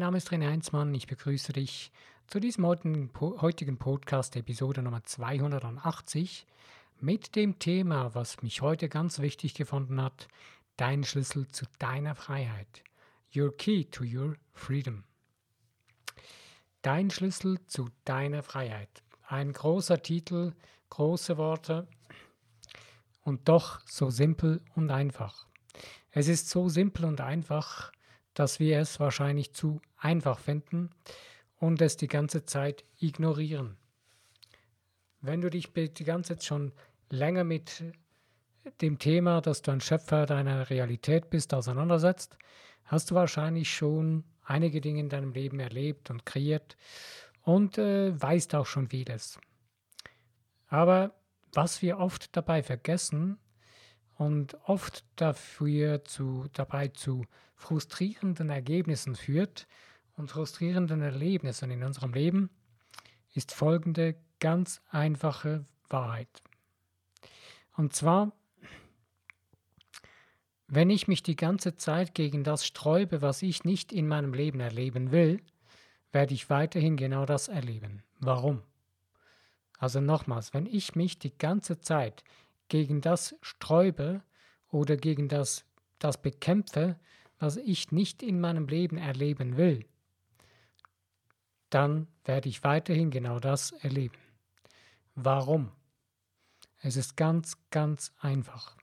Mein Name ist René Heinzmann. Ich begrüße dich zu diesem heutigen Podcast, Episode Nummer 280, mit dem Thema, was mich heute ganz wichtig gefunden hat, dein Schlüssel zu deiner Freiheit. Your key to your freedom. Dein Schlüssel zu deiner Freiheit. Ein großer Titel, große Worte und doch so simpel und einfach. Es ist so simpel und einfach, dass wir es wahrscheinlich zu einfach finden und es die ganze Zeit ignorieren. Wenn du dich die ganze Zeit schon länger mit dem Thema, dass du ein Schöpfer deiner Realität bist, auseinandersetzt, hast du wahrscheinlich schon einige Dinge in deinem Leben erlebt und kreiert und äh, weißt auch schon vieles. Aber was wir oft dabei vergessen, und oft dafür zu, dabei zu frustrierenden Ergebnissen führt und frustrierenden Erlebnissen in unserem Leben, ist folgende ganz einfache Wahrheit. Und zwar, wenn ich mich die ganze Zeit gegen das sträube, was ich nicht in meinem Leben erleben will, werde ich weiterhin genau das erleben. Warum? Also nochmals, wenn ich mich die ganze Zeit gegen das sträube oder gegen das, das bekämpfe, was ich nicht in meinem Leben erleben will, dann werde ich weiterhin genau das erleben. Warum? Es ist ganz, ganz einfach.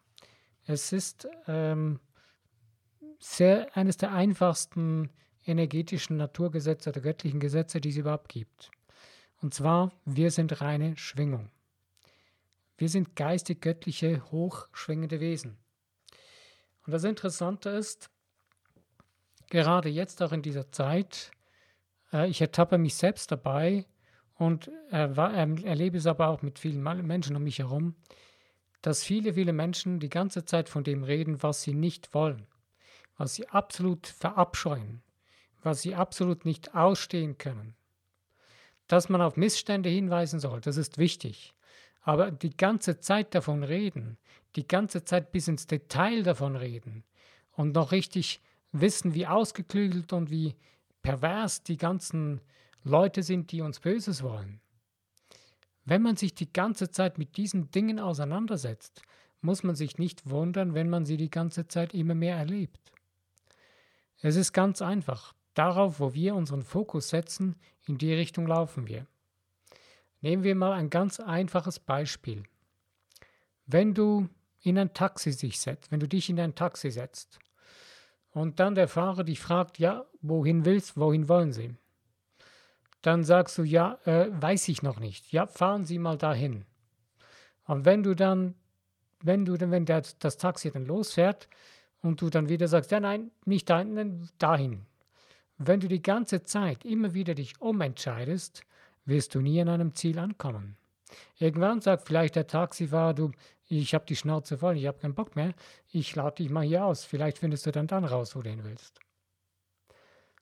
Es ist ähm, sehr, eines der einfachsten energetischen Naturgesetze oder göttlichen Gesetze, die es überhaupt gibt. Und zwar, wir sind reine Schwingung. Wir sind geistig-göttliche, hochschwingende Wesen. Und das Interessante ist, gerade jetzt auch in dieser Zeit, äh, ich ertappe mich selbst dabei und äh, war, äh, erlebe es aber auch mit vielen Menschen um mich herum, dass viele, viele Menschen die ganze Zeit von dem reden, was sie nicht wollen, was sie absolut verabscheuen, was sie absolut nicht ausstehen können. Dass man auf Missstände hinweisen soll, das ist wichtig. Aber die ganze Zeit davon reden, die ganze Zeit bis ins Detail davon reden und noch richtig wissen, wie ausgeklügelt und wie pervers die ganzen Leute sind, die uns Böses wollen. Wenn man sich die ganze Zeit mit diesen Dingen auseinandersetzt, muss man sich nicht wundern, wenn man sie die ganze Zeit immer mehr erlebt. Es ist ganz einfach. Darauf, wo wir unseren Fokus setzen, in die Richtung laufen wir. Nehmen wir mal ein ganz einfaches Beispiel. Wenn du in ein Taxi sich setzt, wenn du dich in ein Taxi setzt und dann der Fahrer dich fragt, ja, wohin willst, wohin wollen Sie? Dann sagst du, ja, äh, weiß ich noch nicht. Ja, fahren Sie mal dahin. Und wenn du dann, wenn du wenn der, das Taxi dann losfährt und du dann wieder sagst, ja, nein, nicht dahin, dahin. Wenn du die ganze Zeit immer wieder dich umentscheidest, wirst du nie an einem Ziel ankommen. Irgendwann sagt vielleicht der Taxifahrer, du, ich habe die Schnauze voll, ich habe keinen Bock mehr, ich lade dich mal hier aus, vielleicht findest du dann dann raus, wo du hin willst.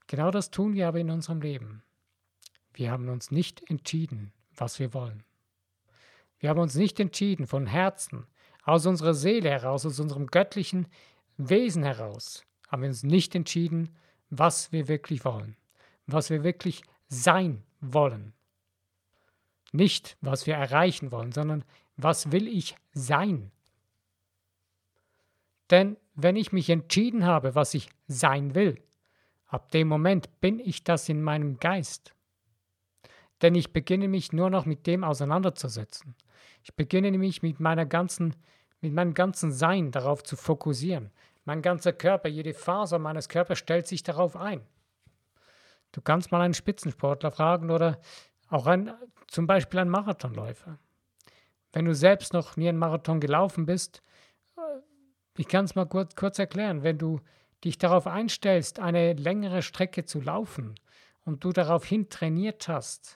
Genau das tun wir aber in unserem Leben. Wir haben uns nicht entschieden, was wir wollen. Wir haben uns nicht entschieden von Herzen, aus unserer Seele heraus, aus unserem göttlichen Wesen heraus, haben wir uns nicht entschieden, was wir wirklich wollen, was wir wirklich sein wollen. Nicht, was wir erreichen wollen, sondern was will ich sein? Denn wenn ich mich entschieden habe, was ich sein will, ab dem Moment bin ich das in meinem Geist. Denn ich beginne mich nur noch mit dem auseinanderzusetzen. Ich beginne mich mit meiner ganzen, mit meinem ganzen Sein darauf zu fokussieren. Mein ganzer Körper, jede Faser meines Körpers stellt sich darauf ein. Du kannst mal einen Spitzensportler fragen oder auch ein, zum Beispiel ein Marathonläufer. Wenn du selbst noch nie einen Marathon gelaufen bist, äh, ich kann es mal kurz, kurz erklären, wenn du dich darauf einstellst, eine längere Strecke zu laufen und du daraufhin trainiert hast,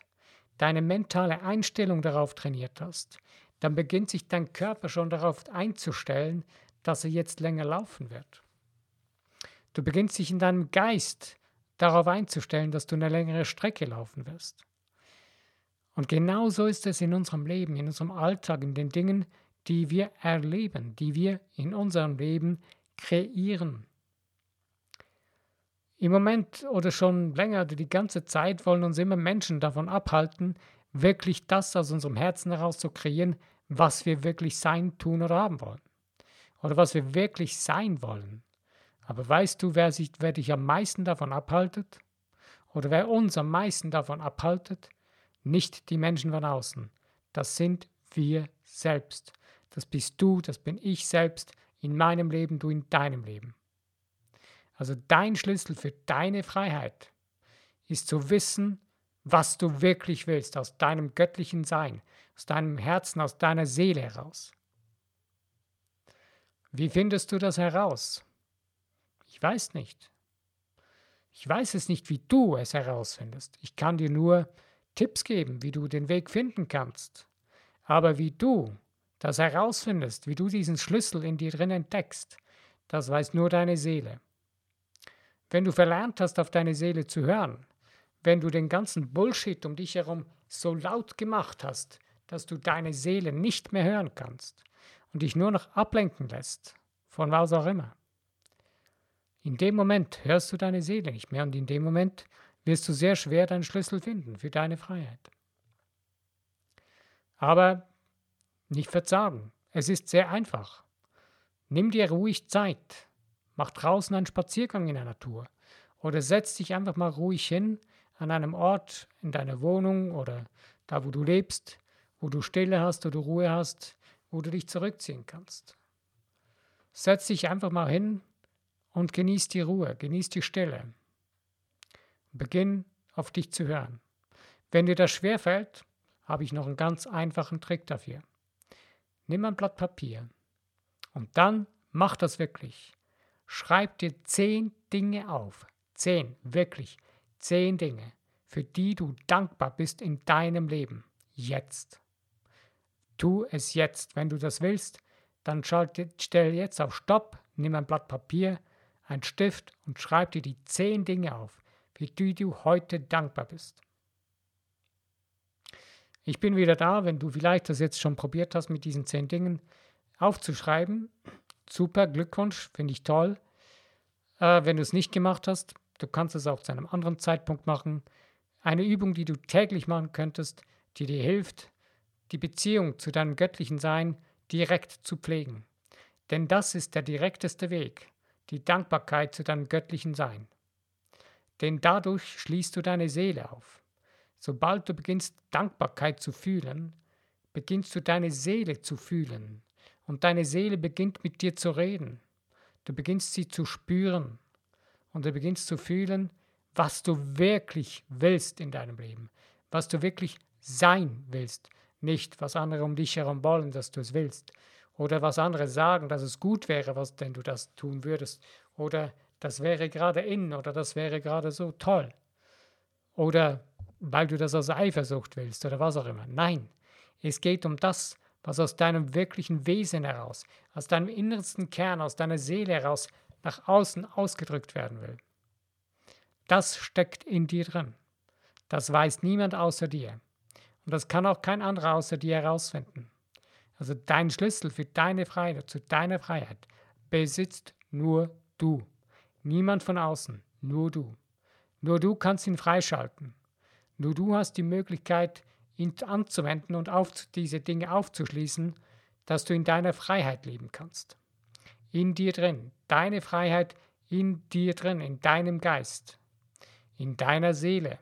deine mentale Einstellung darauf trainiert hast, dann beginnt sich dein Körper schon darauf einzustellen, dass er jetzt länger laufen wird. Du beginnst dich in deinem Geist darauf einzustellen, dass du eine längere Strecke laufen wirst. Und genau so ist es in unserem Leben, in unserem Alltag, in den Dingen, die wir erleben, die wir in unserem Leben kreieren. Im Moment oder schon länger, die ganze Zeit wollen uns immer Menschen davon abhalten, wirklich das aus unserem Herzen heraus zu kreieren, was wir wirklich sein, tun oder haben wollen. Oder was wir wirklich sein wollen. Aber weißt du, wer, sich, wer dich am meisten davon abhaltet? Oder wer uns am meisten davon abhaltet? Nicht die Menschen von außen. Das sind wir selbst. Das bist du, das bin ich selbst in meinem Leben, du in deinem Leben. Also dein Schlüssel für deine Freiheit ist zu wissen, was du wirklich willst, aus deinem göttlichen Sein, aus deinem Herzen, aus deiner Seele heraus. Wie findest du das heraus? Ich weiß nicht. Ich weiß es nicht, wie du es herausfindest. Ich kann dir nur Tipps geben, wie du den Weg finden kannst. Aber wie du das herausfindest, wie du diesen Schlüssel in dir drin entdeckst, das weiß nur deine Seele. Wenn du verlernt hast, auf deine Seele zu hören, wenn du den ganzen Bullshit um dich herum so laut gemacht hast, dass du deine Seele nicht mehr hören kannst und dich nur noch ablenken lässt, von was auch immer. In dem Moment hörst du deine Seele nicht mehr und in dem Moment wirst du sehr schwer deinen Schlüssel finden für deine Freiheit. Aber nicht verzagen, es ist sehr einfach. Nimm dir ruhig Zeit, mach draußen einen Spaziergang in der Natur oder setz dich einfach mal ruhig hin an einem Ort in deiner Wohnung oder da, wo du lebst, wo du Stille hast oder Ruhe hast, wo du dich zurückziehen kannst. Setz dich einfach mal hin und genieß die Ruhe, genieß die Stille. Beginn auf dich zu hören. Wenn dir das schwerfällt, habe ich noch einen ganz einfachen Trick dafür. Nimm ein Blatt Papier und dann mach das wirklich. Schreib dir zehn Dinge auf. Zehn, wirklich. Zehn Dinge, für die du dankbar bist in deinem Leben. Jetzt. Tu es jetzt. Wenn du das willst, dann schalte, stell jetzt auf Stopp, nimm ein Blatt Papier, ein Stift und schreib dir die zehn Dinge auf, für die du heute dankbar bist. Ich bin wieder da, wenn du vielleicht das jetzt schon probiert hast, mit diesen zehn Dingen aufzuschreiben. Super, Glückwunsch, finde ich toll. Äh, wenn du es nicht gemacht hast, Du kannst es auch zu einem anderen Zeitpunkt machen. Eine Übung, die du täglich machen könntest, die dir hilft, die Beziehung zu deinem göttlichen Sein direkt zu pflegen. Denn das ist der direkteste Weg, die Dankbarkeit zu deinem göttlichen Sein. Denn dadurch schließt du deine Seele auf. Sobald du beginnst Dankbarkeit zu fühlen, beginnst du deine Seele zu fühlen. Und deine Seele beginnt mit dir zu reden. Du beginnst sie zu spüren. Und du beginnst zu fühlen, was du wirklich willst in deinem Leben, was du wirklich sein willst, nicht was andere um dich herum wollen, dass du es willst, oder was andere sagen, dass es gut wäre, was denn du das tun würdest, oder das wäre gerade in, oder das wäre gerade so toll, oder weil du das aus Eifersucht willst, oder was auch immer. Nein, es geht um das, was aus deinem wirklichen Wesen heraus, aus deinem innersten Kern, aus deiner Seele heraus nach außen ausgedrückt werden will. Das steckt in dir drin. Das weiß niemand außer dir. Und das kann auch kein anderer außer dir herausfinden. Also dein Schlüssel für deine Freiheit, zu deiner Freiheit, besitzt nur du. Niemand von außen, nur du. Nur du kannst ihn freischalten. Nur du hast die Möglichkeit, ihn anzuwenden und auf diese Dinge aufzuschließen, dass du in deiner Freiheit leben kannst in dir drin, deine Freiheit in dir drin, in deinem Geist, in deiner Seele.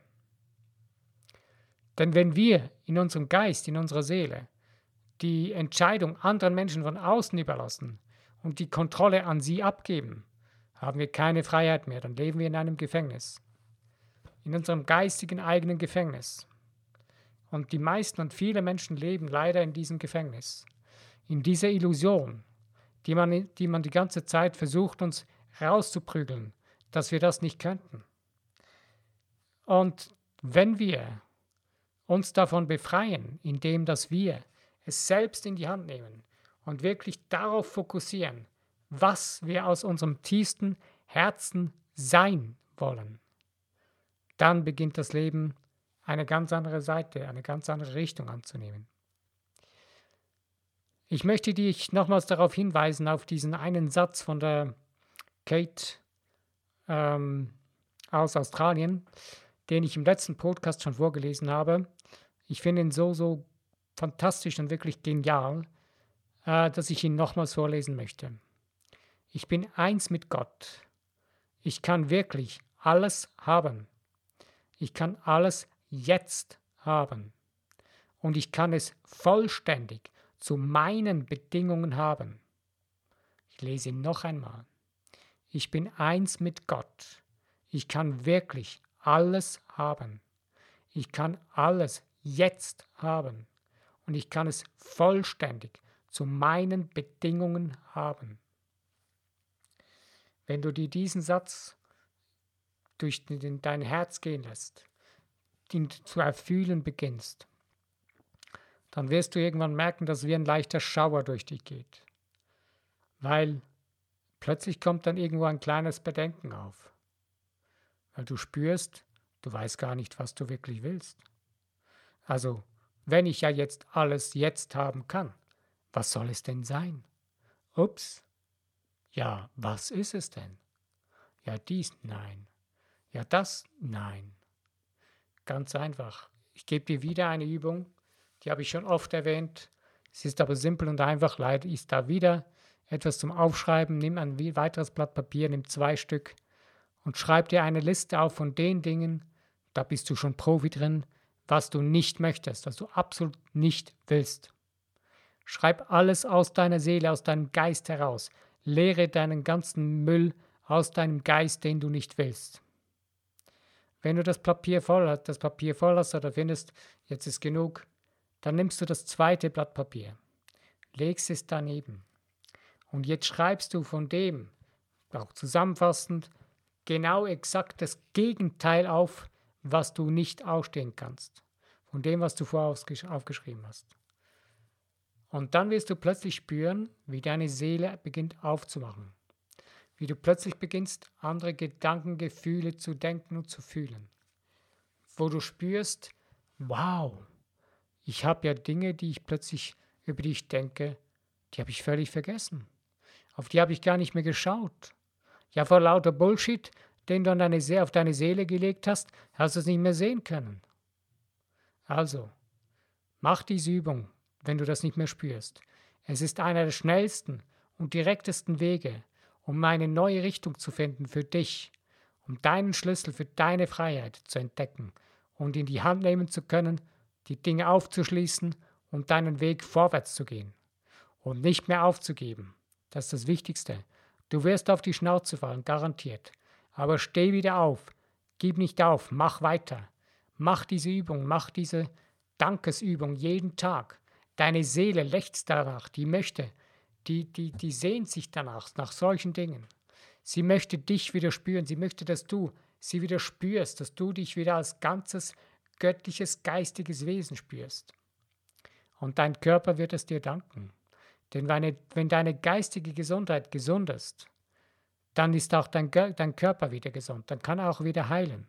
Denn wenn wir in unserem Geist, in unserer Seele, die Entscheidung anderen Menschen von außen überlassen und die Kontrolle an sie abgeben, haben wir keine Freiheit mehr, dann leben wir in einem Gefängnis, in unserem geistigen eigenen Gefängnis. Und die meisten und viele Menschen leben leider in diesem Gefängnis, in dieser Illusion, die man, die man die ganze Zeit versucht, uns rauszuprügeln, dass wir das nicht könnten. Und wenn wir uns davon befreien, indem dass wir es selbst in die Hand nehmen und wirklich darauf fokussieren, was wir aus unserem tiefsten Herzen sein wollen, dann beginnt das Leben eine ganz andere Seite, eine ganz andere Richtung anzunehmen. Ich möchte dich nochmals darauf hinweisen, auf diesen einen Satz von der Kate, ähm, aus Australien, den ich im letzten Podcast schon vorgelesen habe. Ich finde ihn so, so fantastisch und wirklich genial, äh, dass ich ihn nochmals vorlesen möchte. Ich bin eins mit Gott. Ich kann wirklich alles haben. Ich kann alles jetzt haben. Und ich kann es vollständig zu meinen Bedingungen haben. Ich lese noch einmal. Ich bin eins mit Gott. Ich kann wirklich alles haben. Ich kann alles jetzt haben. Und ich kann es vollständig zu meinen Bedingungen haben. Wenn du dir diesen Satz durch dein Herz gehen lässt, ihn zu erfühlen beginnst, dann wirst du irgendwann merken, dass wie ein leichter Schauer durch dich geht. Weil plötzlich kommt dann irgendwo ein kleines Bedenken auf. Weil du spürst, du weißt gar nicht, was du wirklich willst. Also, wenn ich ja jetzt alles jetzt haben kann, was soll es denn sein? Ups. Ja, was ist es denn? Ja, dies, nein. Ja, das, nein. Ganz einfach. Ich gebe dir wieder eine Übung, die habe ich schon oft erwähnt. Es ist aber simpel und einfach. Leider ist da wieder etwas zum Aufschreiben. Nimm ein weiteres Blatt Papier, nimm zwei Stück und schreib dir eine Liste auf von den Dingen, da bist du schon Profi drin, was du nicht möchtest, was du absolut nicht willst. Schreib alles aus deiner Seele, aus deinem Geist heraus. Leere deinen ganzen Müll aus deinem Geist, den du nicht willst. Wenn du das Papier voll hast, das Papier voll hast oder findest, jetzt ist genug, dann nimmst du das zweite Blatt Papier, legst es daneben und jetzt schreibst du von dem, auch zusammenfassend, genau exakt das Gegenteil auf, was du nicht ausstehen kannst, von dem, was du vorher aufgeschrieben hast. Und dann wirst du plötzlich spüren, wie deine Seele beginnt aufzumachen. Wie du plötzlich beginnst, andere Gedanken, Gefühle zu denken und zu fühlen. Wo du spürst, wow, ich habe ja Dinge, die ich plötzlich, über die ich denke, die habe ich völlig vergessen. Auf die habe ich gar nicht mehr geschaut. Ja, vor lauter Bullshit, den du deine See auf deine Seele gelegt hast, hast du es nicht mehr sehen können. Also, mach diese Übung, wenn du das nicht mehr spürst. Es ist einer der schnellsten und direktesten Wege, um eine neue Richtung zu finden für dich, um deinen Schlüssel für deine Freiheit zu entdecken und in die Hand nehmen zu können, die Dinge aufzuschließen und deinen Weg vorwärts zu gehen und nicht mehr aufzugeben. Das ist das Wichtigste. Du wirst auf die Schnauze fallen, garantiert. Aber steh wieder auf. Gib nicht auf, mach weiter. Mach diese Übung, mach diese Dankesübung jeden Tag. Deine Seele lechzt danach, die möchte, die, die, die sehnt sich danach, nach solchen Dingen. Sie möchte dich wieder spüren, sie möchte, dass du sie wieder spürst, dass du dich wieder als ganzes göttliches, geistiges Wesen spürst. Und dein Körper wird es dir danken. Denn wenn, deine geistige Gesundheit gesund ist, dann ist auch dein, dein Körper wieder gesund, dann kann er auch wieder heilen.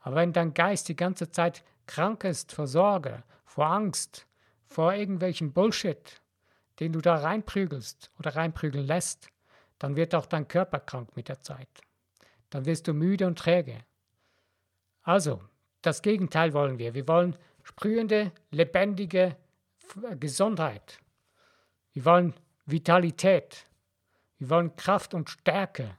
Aber wenn dein Geist die ganze Zeit krank ist vor Sorge, vor Angst, vor irgendwelchen Bullshit, den du da reinprügelst oder reinprügeln lässt, dann wird auch dein Körper krank mit der Zeit. Dann wirst du müde und träge. Also, das Gegenteil wollen wir. Wir wollen sprühende, lebendige Gesundheit. Wir wollen Vitalität. Wir wollen Kraft und Stärke.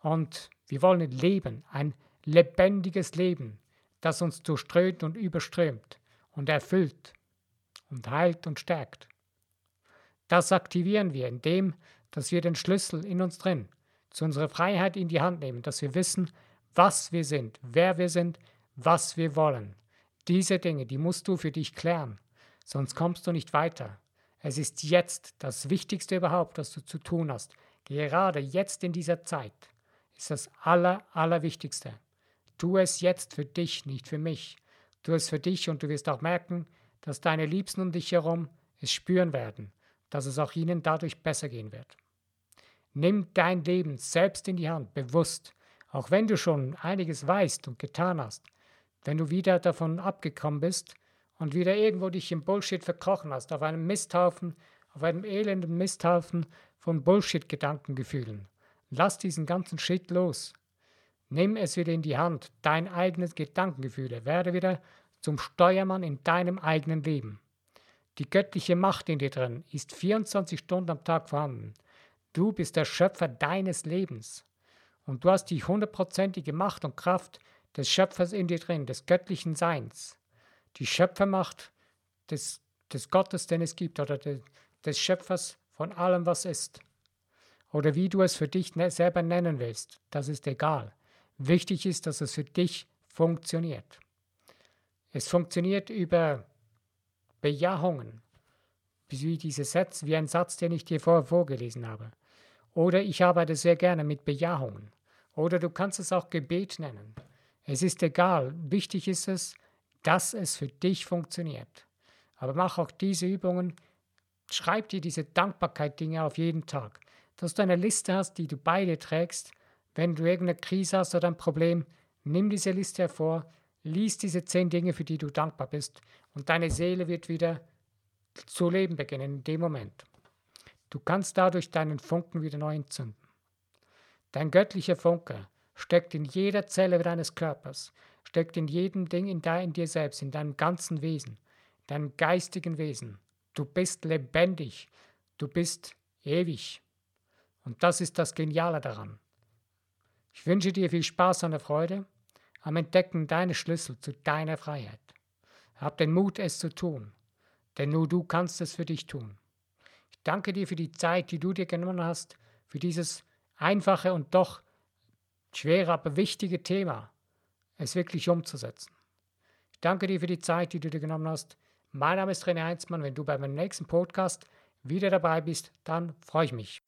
Und wir wollen leben, ein lebendiges Leben, das uns durchströmt und überströmt und erfüllt und heilt und stärkt. Das aktivieren wir, indem dass wir den Schlüssel in uns drin zu unserer Freiheit in die Hand nehmen, dass wir wissen, was wir sind, wer wir sind, was wir wollen. Diese Dinge, die musst du für dich klären, sonst kommst du nicht weiter. Es ist jetzt das Wichtigste überhaupt, was du zu tun hast. Gerade jetzt in dieser Zeit ist das Aller, Allerwichtigste. Tu es jetzt für dich, nicht für mich. Tu es für dich und du wirst auch merken, dass deine Liebsten um dich herum es spüren werden dass es auch ihnen dadurch besser gehen wird. Nimm dein Leben selbst in die Hand, bewusst, auch wenn du schon einiges weißt und getan hast, wenn du wieder davon abgekommen bist und wieder irgendwo dich im Bullshit verkrochen hast, auf einem Misthaufen, auf einem elenden Misthaufen von Bullshit-Gedankengefühlen. Lass diesen ganzen Shit los. Nimm es wieder in die Hand, dein eigenes Gedankengefühle. Werde wieder zum Steuermann in deinem eigenen Leben. Die göttliche Macht in dir drin ist 24 Stunden am Tag vorhanden. Du bist der Schöpfer deines Lebens. Und du hast die hundertprozentige Macht und Kraft des Schöpfers in dir drin, des göttlichen Seins. Die Schöpfermacht des, des Gottes, den es gibt, oder de, des Schöpfers von allem, was ist. Oder wie du es für dich ne, selber nennen willst, das ist egal. Wichtig ist, dass es für dich funktioniert. Es funktioniert über Bejahungen, wie diese Sätze, wie ein Satz, den ich dir vorher vorgelesen habe. Oder ich arbeite sehr gerne mit Bejahungen. Oder du kannst es auch Gebet nennen. Es ist egal. Wichtig ist es, dass es für dich funktioniert. Aber mach auch diese Übungen. Schreib dir diese Dankbarkeit-Dinge auf jeden Tag. Dass du eine Liste hast, die du beide trägst wenn du irgendeine Krise hast oder ein Problem, nimm diese Liste hervor, lies diese zehn Dinge, für die du dankbar bist, und deine Seele wird wieder zu leben beginnen in dem Moment. Du kannst dadurch deinen Funken wieder neu entzünden. Dein göttlicher Funke steckt in jeder Zelle deines Körpers, steckt in jedem Ding in, in dir selbst, in deinem ganzen Wesen, deinem geistigen Wesen. Du bist lebendig, du bist ewig. Und das ist das Geniale daran. Ich wünsche dir viel Spaß und Freude am Entdecken deines Schlüssel zu deiner Freiheit. Hab den Mut, es zu tun, denn nur du kannst es für dich tun. Ich danke dir für die Zeit, die du dir genommen hast, für dieses einfache und doch schwere, aber wichtige Thema, es wirklich umzusetzen. Ich danke dir für die Zeit, die du dir genommen hast. Mein Name ist René Heinzmann. Wenn du bei meinem nächsten Podcast wieder dabei bist, dann freue ich mich.